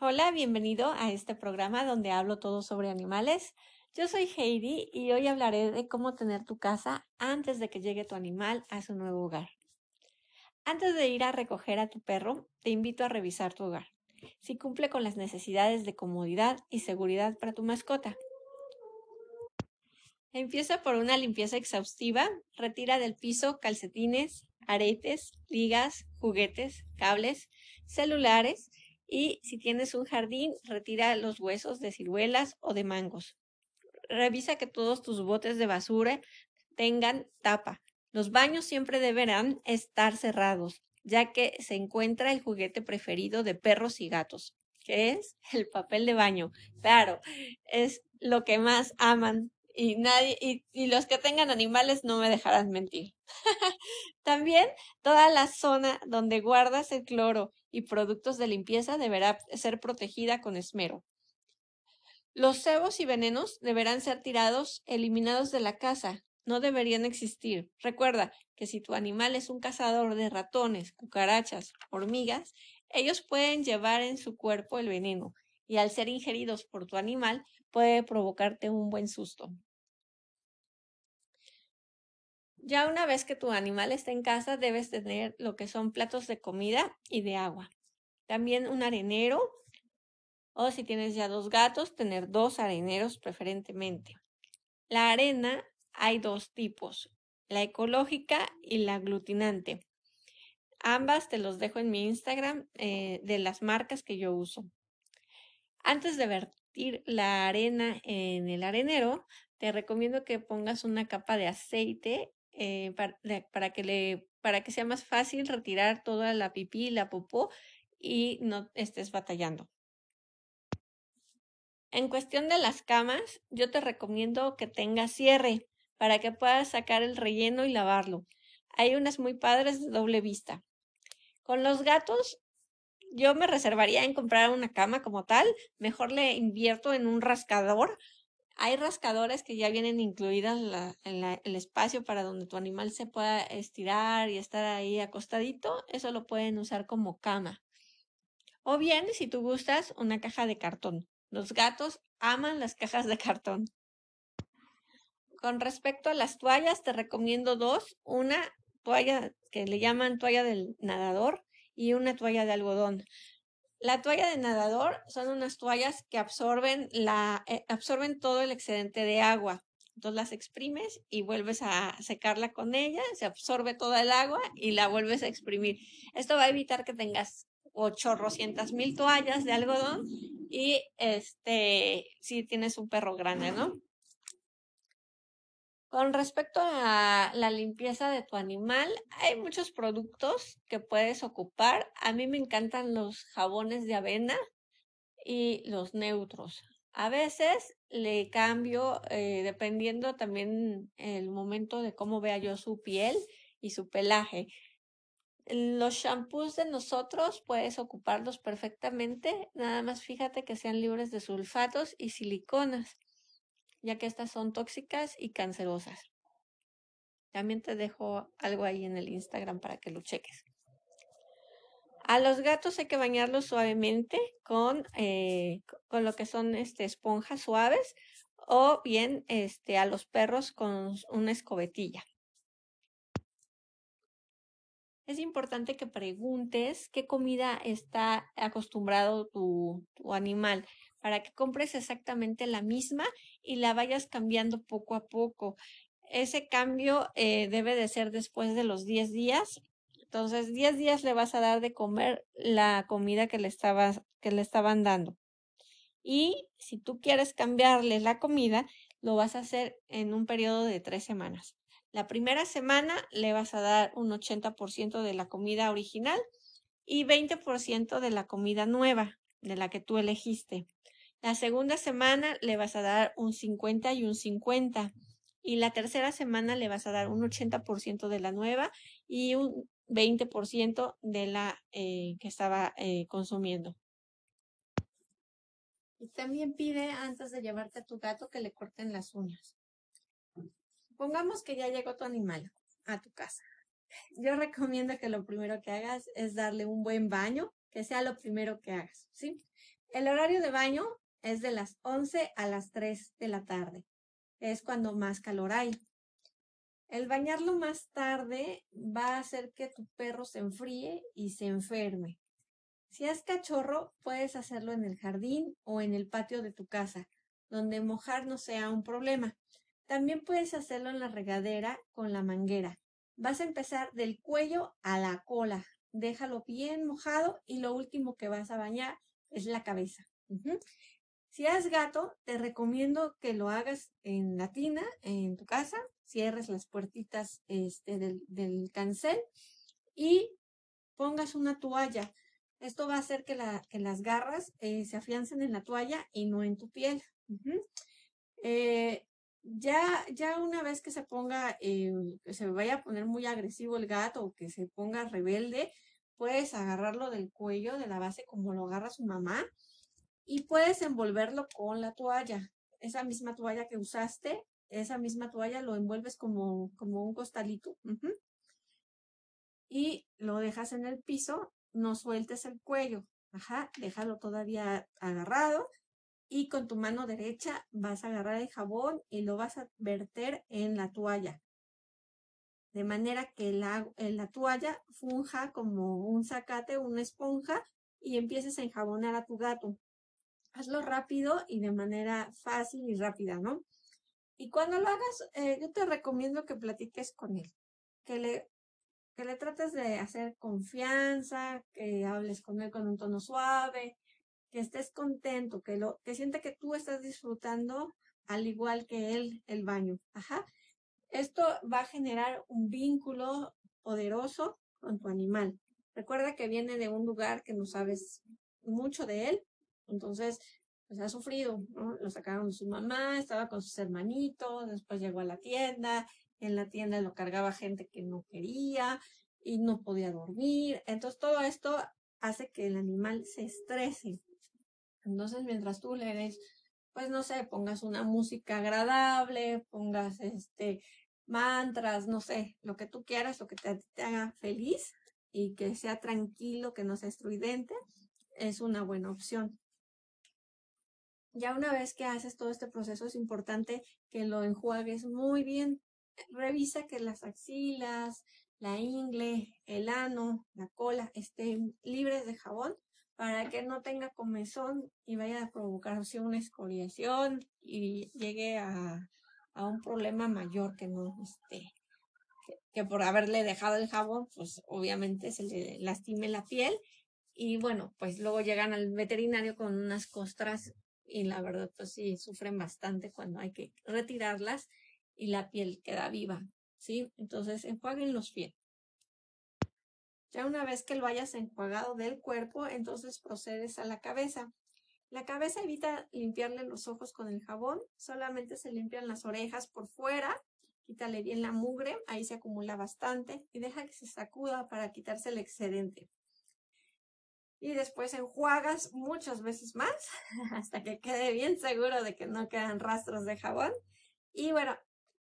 Hola, bienvenido a este programa donde hablo todo sobre animales. Yo soy Heidi y hoy hablaré de cómo tener tu casa antes de que llegue tu animal a su nuevo hogar. Antes de ir a recoger a tu perro, te invito a revisar tu hogar, si cumple con las necesidades de comodidad y seguridad para tu mascota. Empieza por una limpieza exhaustiva, retira del piso calcetines, aretes, ligas, juguetes, cables, celulares y si tienes un jardín, retira los huesos de ciruelas o de mangos. Revisa que todos tus botes de basura tengan tapa. Los baños siempre deberán estar cerrados, ya que se encuentra el juguete preferido de perros y gatos, que es el papel de baño. Claro, es lo que más aman y nadie y, y, los que tengan animales no me dejarán mentir. También toda la zona donde guardas el cloro y productos de limpieza deberá ser protegida con esmero. Los cebos y venenos deberán ser tirados, eliminados de la casa. No deberían existir. Recuerda que si tu animal es un cazador de ratones, cucarachas, hormigas, ellos pueden llevar en su cuerpo el veneno y al ser ingeridos por tu animal puede provocarte un buen susto. Ya una vez que tu animal está en casa, debes tener lo que son platos de comida y de agua. También un arenero, o si tienes ya dos gatos, tener dos areneros preferentemente. La arena hay dos tipos, la ecológica y la aglutinante. Ambas te los dejo en mi Instagram eh, de las marcas que yo uso. Antes de vertir la arena en el arenero, te recomiendo que pongas una capa de aceite eh, para, que le, para que sea más fácil retirar toda la pipí y la popó y no estés batallando. En cuestión de las camas, yo te recomiendo que tengas cierre para que puedas sacar el relleno y lavarlo. Hay unas muy padres de doble vista. Con los gatos, yo me reservaría en comprar una cama como tal. Mejor le invierto en un rascador hay rascadores que ya vienen incluidas en el espacio para donde tu animal se pueda estirar y estar ahí acostadito. Eso lo pueden usar como cama. O bien, si tú gustas, una caja de cartón. Los gatos aman las cajas de cartón. Con respecto a las toallas, te recomiendo dos. Una toalla que le llaman toalla del nadador y una toalla de algodón. La toalla de nadador son unas toallas que absorben, la, eh, absorben todo el excedente de agua. Entonces las exprimes y vuelves a secarla con ella, se absorbe toda el agua y la vuelves a exprimir. Esto va a evitar que tengas ochorrocientas mil toallas de algodón y este, si tienes un perro grande, ¿no? Con respecto a la limpieza de tu animal, hay muchos productos que puedes ocupar. A mí me encantan los jabones de avena y los neutros. A veces le cambio eh, dependiendo también el momento de cómo vea yo su piel y su pelaje. Los shampoos de nosotros puedes ocuparlos perfectamente, nada más fíjate que sean libres de sulfatos y siliconas ya que estas son tóxicas y cancerosas. También te dejo algo ahí en el Instagram para que lo cheques. A los gatos hay que bañarlos suavemente con, eh, con lo que son este, esponjas suaves o bien este, a los perros con una escobetilla. Es importante que preguntes qué comida está acostumbrado tu, tu animal para que compres exactamente la misma y la vayas cambiando poco a poco. Ese cambio eh, debe de ser después de los 10 días. Entonces, 10 días le vas a dar de comer la comida que le, estabas, que le estaban dando. Y si tú quieres cambiarle la comida, lo vas a hacer en un periodo de tres semanas. La primera semana le vas a dar un 80% de la comida original y 20% de la comida nueva, de la que tú elegiste. La segunda semana le vas a dar un 50 y un 50. Y la tercera semana le vas a dar un 80% de la nueva y un 20% de la eh, que estaba eh, consumiendo. Y también pide antes de llevarte a tu gato que le corten las uñas. Pongamos que ya llegó tu animal a tu casa. Yo recomiendo que lo primero que hagas es darle un buen baño, que sea lo primero que hagas, ¿sí? El horario de baño es de las 11 a las 3 de la tarde. Es cuando más calor hay. El bañarlo más tarde va a hacer que tu perro se enfríe y se enferme. Si es cachorro, puedes hacerlo en el jardín o en el patio de tu casa, donde mojar no sea un problema. También puedes hacerlo en la regadera con la manguera. Vas a empezar del cuello a la cola. Déjalo bien mojado y lo último que vas a bañar es la cabeza. Si es gato, te recomiendo que lo hagas en la tina, en tu casa, cierres las puertitas este, del, cancel y pongas una toalla. Esto va a hacer que, las garras eh, se afiancen en la toalla y no en tu piel. Ya, ya una vez que se ponga, eh, que se vaya a poner muy agresivo el gato o que se ponga rebelde, puedes agarrarlo del cuello, de la base, como lo agarra su mamá, y puedes envolverlo con la toalla. Esa misma toalla que usaste, esa misma toalla lo envuelves como, como un costalito. Y lo dejas en el piso, no sueltes el cuello. Ajá, déjalo todavía agarrado y con tu mano derecha vas a agarrar el jabón y lo vas a verter en la toalla. De manera que la, la toalla funja como un zacate, una esponja y empieces a enjabonar a tu gato hazlo rápido y de manera fácil y rápida, ¿no? Y cuando lo hagas, eh, yo te recomiendo que platiques con él, que le, que le trates de hacer confianza, que hables con él con un tono suave, que estés contento, que lo, que siente que tú estás disfrutando al igual que él el baño. Ajá. Esto va a generar un vínculo poderoso con tu animal. Recuerda que viene de un lugar que no sabes mucho de él entonces, pues ha sufrido, ¿no? Lo sacaron de su mamá, estaba con sus hermanitos, después llegó a la tienda, en la tienda lo cargaba gente que no quería y no podía dormir. Entonces, todo esto hace que el animal se estrese. Entonces, mientras tú le des, pues no sé, pongas una música agradable, pongas este mantras, no sé, lo que tú quieras, lo que te, te haga feliz y que sea tranquilo, que no sea estridente, es una buena opción. Ya una vez que haces todo este proceso es importante que lo enjuagues muy bien. Revisa que las axilas, la ingle, el ano, la cola estén libres de jabón para que no tenga comezón y vaya a provocarse una escoriación y llegue a, un problema mayor que no esté. Que, por haberle dejado el jabón, pues obviamente se le lastime la piel y bueno, pues luego llegan al veterinario con unas costras y la verdad pues sí sufren bastante cuando hay que retirarlas y la piel queda viva, ¿sí? Entonces los bien. Ya una vez que lo hayas enjuagado del cuerpo, entonces procedes a la cabeza. La cabeza evita limpiarle los ojos con el jabón, solamente se limpian las orejas por fuera, quítale bien la mugre, ahí se acumula bastante y deja que se sacuda para quitarse el excedente y después enjuagas muchas veces más hasta que quede bien seguro de que no quedan rastros de jabón. Y bueno,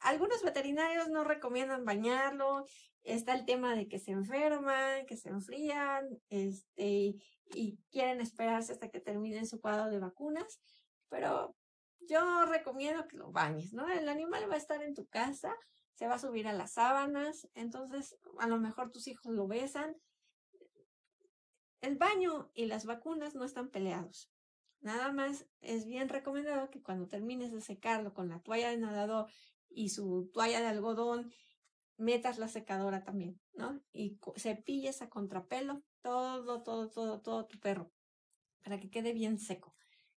algunos veterinarios no recomiendan bañarlo. Está el tema de que se enferman, que se enfrían, este, y quieren esperarse hasta que terminen su cuadro de vacunas. Pero yo recomiendo que lo bañes, ¿no? El animal va a estar en tu casa, se va a subir a las sábanas, entonces a lo mejor tus hijos lo besan el baño y las vacunas no están peleados. Nada más es bien recomendado que cuando termines de secarlo con la toalla de nadador y su toalla de algodón, metas la secadora también, ¿no? Y cepilles a contrapelo todo, todo, todo, todo tu perro para que quede bien seco.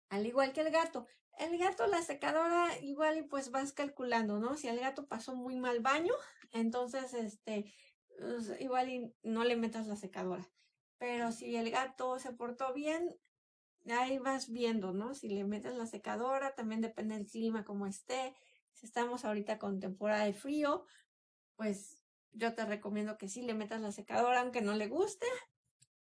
Al igual que el gato. El gato, la secadora, igual y pues vas calculando, ¿no? Si el gato pasó muy mal baño, entonces, este, pues, igual y no le metas la secadora. Pero si el gato se portó bien, ahí vas viendo, ¿no? Si le metes la secadora, también depende del clima como esté. Si estamos ahorita con temporada de frío, pues yo te recomiendo que sí le metas la secadora, aunque no le guste,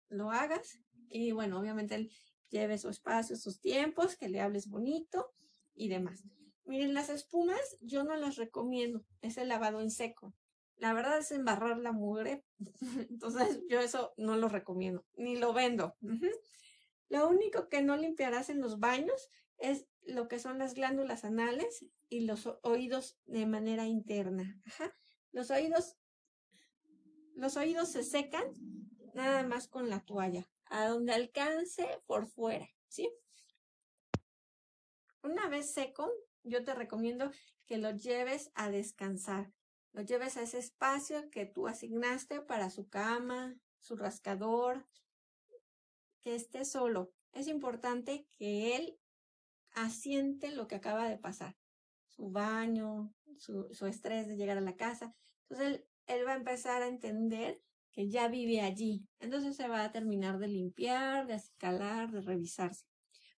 lo hagas. Y bueno, obviamente él lleve su espacio, sus tiempos, que le hables bonito y demás. Miren, las espumas yo no las recomiendo, es el lavado en seco. La verdad es embarrar la mugre. Entonces yo eso no lo recomiendo, ni lo vendo. Lo único que no limpiarás en los baños es lo que son las glándulas anales y los oídos de manera interna. Los oídos, los oídos se secan nada más con la toalla, a donde alcance por fuera, ¿sí? Una vez seco, yo te recomiendo que lo lleves a descansar. Lo lleves a ese espacio que tú asignaste para su cama, su rascador, que esté solo. Es importante que él asiente lo que acaba de pasar, su baño, su, estrés de llegar a la casa. Entonces él, él va a empezar a entender que ya vive allí. Entonces se va a terminar de limpiar, de escalar, de revisarse.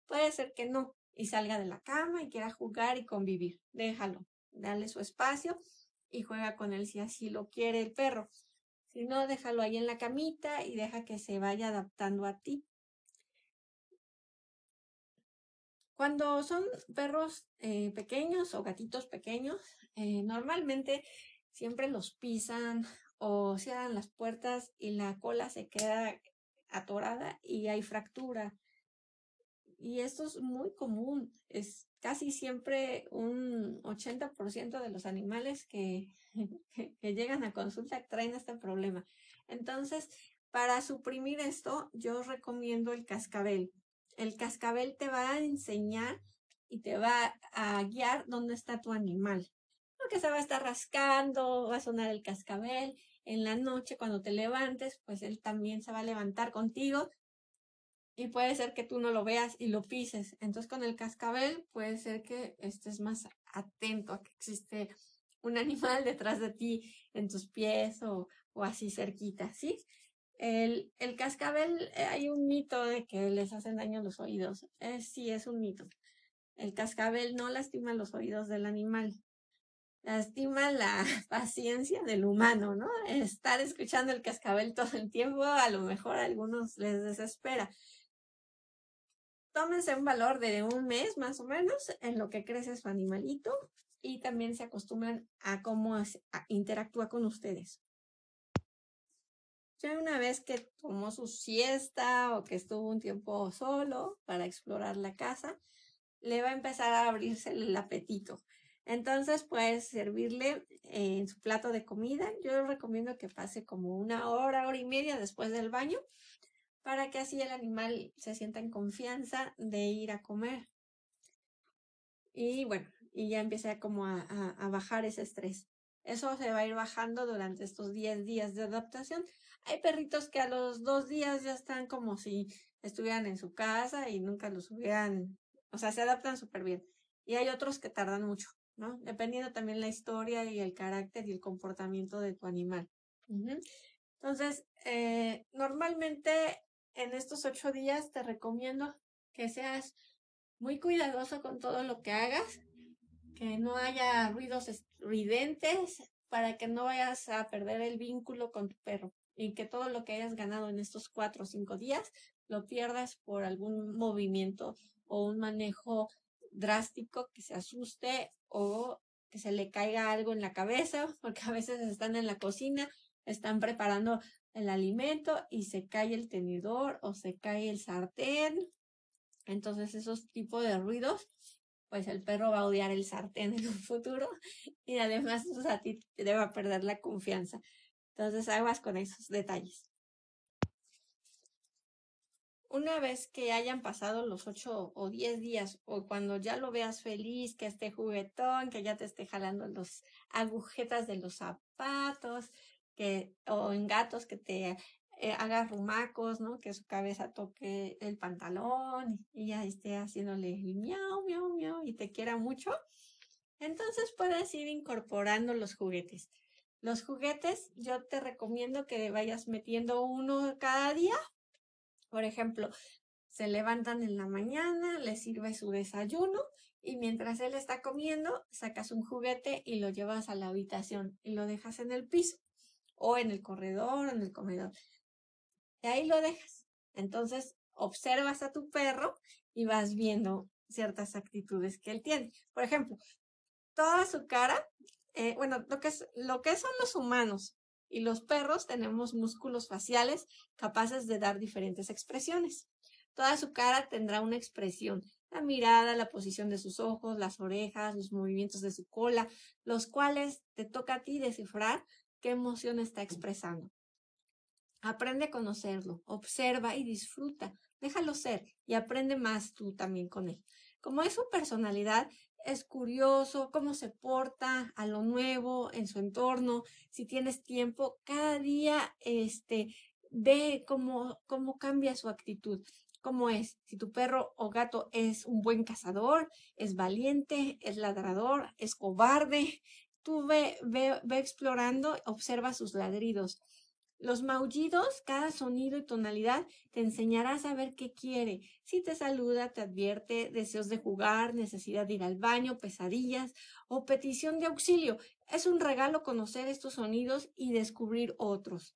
Puede ser que no, y salga de la cama y quiera jugar y convivir. Déjalo, dale su espacio y juega con él si así lo quiere el perro. Si no, déjalo ahí en la camita y deja que se vaya adaptando a ti. Cuando son perros eh, pequeños o gatitos pequeños, eh, normalmente siempre los pisan o cierran las puertas y la cola se queda atorada y hay fractura. Y esto es muy común. Es casi siempre un 80% de los animales que, que, llegan a consulta traen este problema. Entonces, para suprimir esto, yo recomiendo el cascabel. El cascabel te va a enseñar y te va a guiar dónde está tu animal. Porque se va a estar rascando, va a sonar el cascabel. En la noche, cuando te levantes, pues él también se va a levantar contigo y puede ser que tú no lo veas y lo pises. Entonces con el cascabel puede ser que estés más atento a que existe un animal detrás de ti en tus pies o, así cerquita, ¿sí? El, el, cascabel, eh, hay un mito de que les hacen daño los oídos. sí, es un mito. El cascabel no lastima los oídos del animal. Lastima la paciencia del humano, ¿no? Estar escuchando el cascabel todo el tiempo, a lo mejor a algunos les desespera tómense un valor de un mes más o menos en lo que crece su animalito y también se acostumbran a cómo interactúa con ustedes. Una vez que tomó su siesta o que estuvo un tiempo solo para explorar la casa, le va a empezar a abrirse el apetito. Entonces puedes servirle en su plato de comida. Yo recomiendo que pase como una hora, hora y media después del baño para que así el animal se sienta en confianza de ir a comer. Y bueno, y ya empiece como a, a, bajar ese estrés. Eso se va a ir bajando durante estos 10 días de adaptación. Hay perritos que a los dos días ya están como si estuvieran en su casa y nunca los hubieran, o sea, se adaptan súper bien. Y hay otros que tardan mucho, ¿no? Dependiendo también la historia y el carácter y el comportamiento de tu animal. Entonces, eh, normalmente en estos ocho días te recomiendo que seas muy cuidadoso con todo lo que hagas, que no haya ruidos estridentes para que no vayas a perder el vínculo con tu perro y que todo lo que hayas ganado en estos cuatro o cinco días lo pierdas por algún movimiento o un manejo drástico que se asuste o que se le caiga algo en la cabeza, porque a veces están en la cocina, están preparando el alimento y se cae el tenedor o se cae el sartén. Entonces esos tipos de ruidos, pues el perro va a odiar el sartén en un futuro y además a ti te va a perder la confianza. Entonces aguas con esos detalles. Una vez que hayan pasado los ocho o diez días o cuando ya lo veas feliz, que esté juguetón, que ya te esté jalando los agujetas de los zapatos, que, o en gatos que te eh, haga rumacos, ¿no? Que su cabeza toque el pantalón y ya esté haciéndole miau, miau, miau y te quiera mucho. Entonces puedes ir incorporando los juguetes. Los juguetes yo te recomiendo que vayas metiendo uno cada día. Por ejemplo, se levantan en la mañana, le sirve su desayuno y mientras él está comiendo, sacas un juguete y lo llevas a la habitación y lo dejas en el piso o en el corredor o en el comedor. Y ahí lo dejas. Entonces, observas a tu perro y vas viendo ciertas actitudes que él tiene. Por ejemplo, toda su cara, eh, bueno, lo que, es, lo que son los humanos y los perros tenemos músculos faciales capaces de dar diferentes expresiones. Toda su cara tendrá una expresión. La mirada, la posición de sus ojos, las orejas, los movimientos de su cola, los cuales te toca a ti descifrar qué emoción está expresando. Aprende a conocerlo, observa y disfruta. Déjalo ser y aprende más tú también con él. Como es su personalidad, es curioso cómo se porta a lo nuevo en su entorno. Si tienes tiempo, cada día este, ve cómo, cómo cambia su actitud. ¿Cómo es? Si tu perro o gato es un buen cazador, es valiente, es ladrador, es cobarde, tú ve, ve, ve explorando, observa sus ladridos. Los maullidos, cada sonido y tonalidad te enseñará a saber qué quiere. Si te saluda, te advierte deseos de jugar, necesidad de ir al baño, pesadillas o petición de auxilio. Es un regalo conocer estos sonidos y descubrir otros.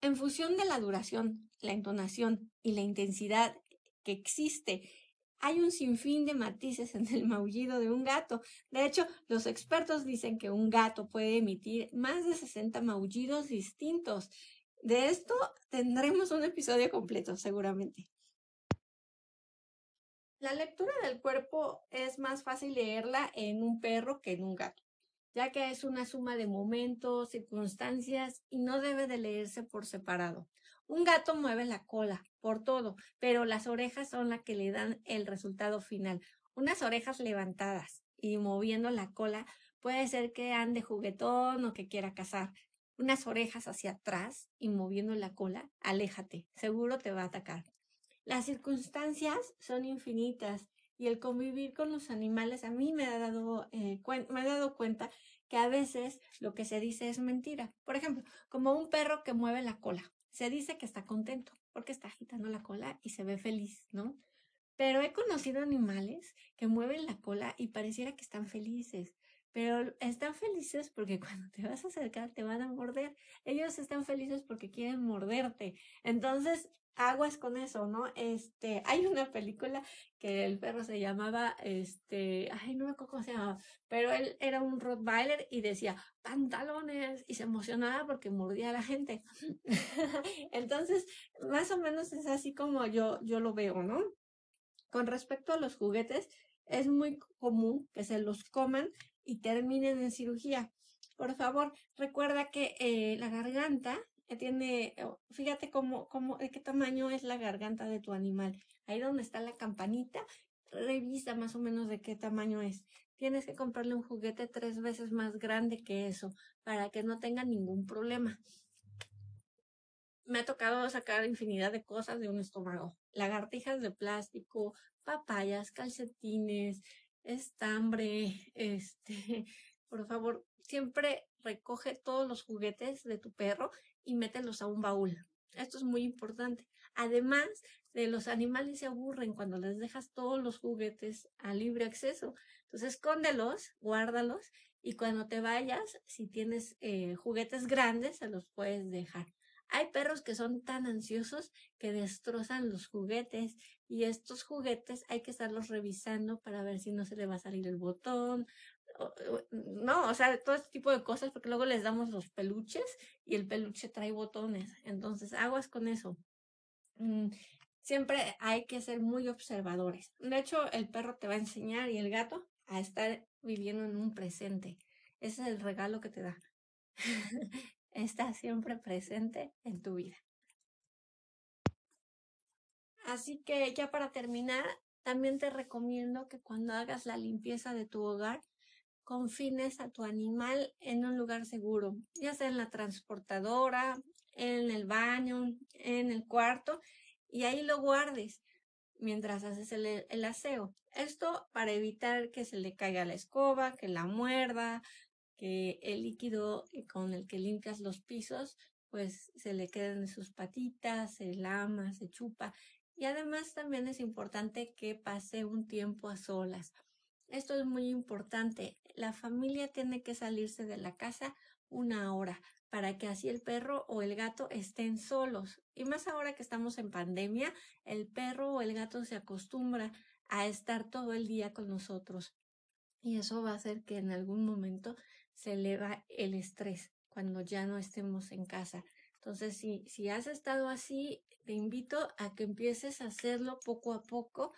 En función de la duración, la entonación y la intensidad que existe hay un sinfín de matices en el maullido de un gato. De hecho, los expertos dicen que un gato puede emitir más de 60 maullidos distintos. De esto tendremos un episodio completo, seguramente. La lectura del cuerpo es más fácil leerla en un perro que en un gato, ya que es una suma de momentos, circunstancias y no debe de leerse por separado. Un gato mueve la cola por todo, pero las orejas son las que le dan el resultado final. Unas orejas levantadas y moviendo la cola puede ser que ande juguetón o que quiera cazar. Unas orejas hacia atrás y moviendo la cola, aléjate, seguro te va a atacar. Las circunstancias son infinitas y el convivir con los animales a mí me ha dado, eh, me he dado cuenta que a veces lo que se dice es mentira. Por ejemplo, como un perro que mueve la cola. Se dice que está contento porque está agitando la cola y se ve feliz, ¿no? Pero he conocido animales que mueven la cola y pareciera que están felices, pero están felices porque cuando te vas a acercar te van a morder. Ellos están felices porque quieren morderte. Entonces, aguas con eso, ¿no? Este, hay una película que el perro se llamaba, este, ay, no me acuerdo cómo se llamaba, pero él era un Rottweiler y decía, pantalones, y se emocionaba porque mordía a la gente. Entonces, más o menos es así como yo, yo lo veo, ¿no? Con respecto a los juguetes, es muy común que se los coman y terminen en cirugía. Por favor, recuerda que eh, la garganta tiene, fíjate cómo, cómo, de qué tamaño es la garganta de tu animal. Ahí donde está la campanita, revisa más o menos de qué tamaño es. Tienes que comprarle un juguete tres veces más grande que eso para que no tenga ningún problema. Me ha tocado sacar infinidad de cosas de un estómago. Lagartijas de plástico, papayas, calcetines, estambre, este, por favor, siempre recoge todos los juguetes de tu perro y mételos a un baúl. Esto es muy importante. Además de los animales se aburren cuando les dejas todos los juguetes a libre acceso. Entonces escóndelos, guárdalos y cuando te vayas, si tienes eh, juguetes grandes, se los puedes dejar. Hay perros que son tan ansiosos que destrozan los juguetes y estos juguetes hay que estarlos revisando para ver si no se le va a salir el botón no, o sea, todo este tipo de cosas, porque luego les damos los peluches y el peluche trae botones. Entonces, aguas con eso. Mm, siempre hay que ser muy observadores. De hecho, el perro te va a enseñar y el gato a estar viviendo en un presente. Ese es el regalo que te da. Está siempre presente en tu vida. Así que ya para terminar, también te recomiendo que cuando hagas la limpieza de tu hogar, confines a tu animal en un lugar seguro, ya sea en la transportadora, en el baño, en el cuarto, y ahí lo guardes mientras haces el, aseo. Esto para evitar que se le caiga la escoba, que la muerda, que el líquido con el que limpias los pisos, pues se le queden sus patitas, se lama, se chupa. Y además también es importante que pase un tiempo a solas. Esto es muy importante. La familia tiene que salirse de la casa una hora para que así el perro o el gato estén solos. Y más ahora que estamos en pandemia, el perro o el gato se acostumbra a estar todo el día con nosotros. Y eso va a hacer que en algún momento se eleva el estrés cuando ya no estemos en casa. Entonces, si, si has estado así, te invito a que empieces a hacerlo poco a poco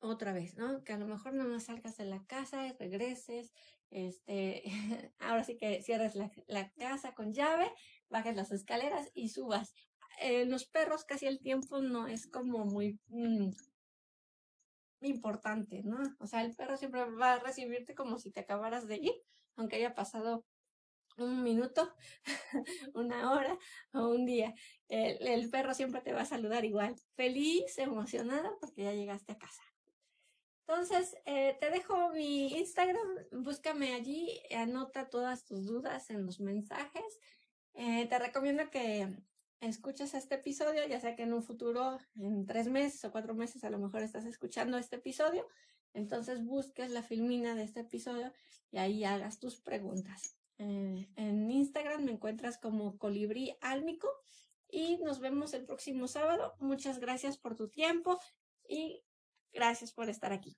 otra vez, ¿no? Que a lo mejor no más salgas de la casa y regreses, este, ahora sí que cierres la, casa con llave, bajes las escaleras y subas. Eh, los perros casi el tiempo no es como muy mm, importante, ¿no? O sea, el perro siempre va a recibirte como si te acabaras de ir, aunque haya pasado un minuto, una hora o un día. El, perro siempre te va a saludar igual, feliz, emocionada porque ya llegaste a casa. Entonces, eh, te dejo mi Instagram, búscame allí, anota todas tus dudas en los mensajes. Eh, te recomiendo que escuches este episodio, ya sea que en un futuro, en tres meses o cuatro meses, a lo mejor estás escuchando este episodio. Entonces busques la filmina de este episodio y ahí hagas tus preguntas. En Instagram me encuentras como colibrí álmico y nos vemos el próximo sábado. Muchas gracias por tu tiempo y Gracias por estar aquí.